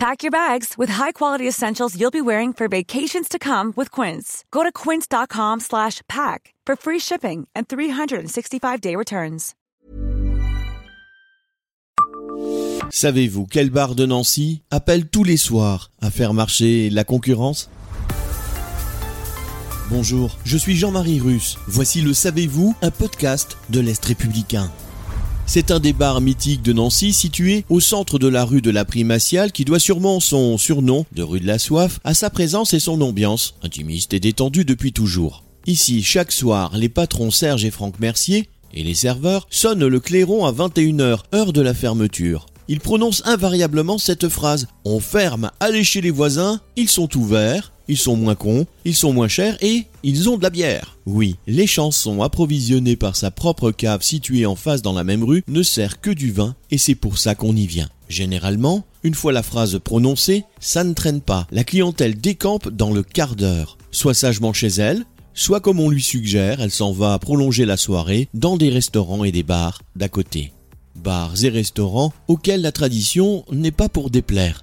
Pack your bags with high-quality essentials you'll be wearing for vacations to come with Quince. Go to quince.com slash pack for free shipping and 365-day returns. Savez-vous quel bar de Nancy appelle tous les soirs à faire marcher la concurrence? Bonjour, je suis Jean-Marie Russe. Voici le Savez-vous, un podcast de l'Est républicain. C'est un des bars mythiques de Nancy situé au centre de la rue de la Primatiale qui doit sûrement son surnom de rue de la Soif à sa présence et son ambiance, intimiste et détendue depuis toujours. Ici, chaque soir, les patrons Serge et Franck Mercier et les serveurs sonnent le clairon à 21h, heure de la fermeture. Ils prononcent invariablement cette phrase On ferme, allez chez les voisins, ils sont ouverts, ils sont moins cons, ils sont moins chers et ils ont de la bière. Oui, les chansons approvisionnées par sa propre cave située en face dans la même rue ne sert que du vin et c'est pour ça qu'on y vient. Généralement, une fois la phrase prononcée, ça ne traîne pas. La clientèle décampe dans le quart d'heure, soit sagement chez elle, soit comme on lui suggère, elle s'en va prolonger la soirée dans des restaurants et des bars d'à côté. Bars et restaurants auxquels la tradition n'est pas pour déplaire.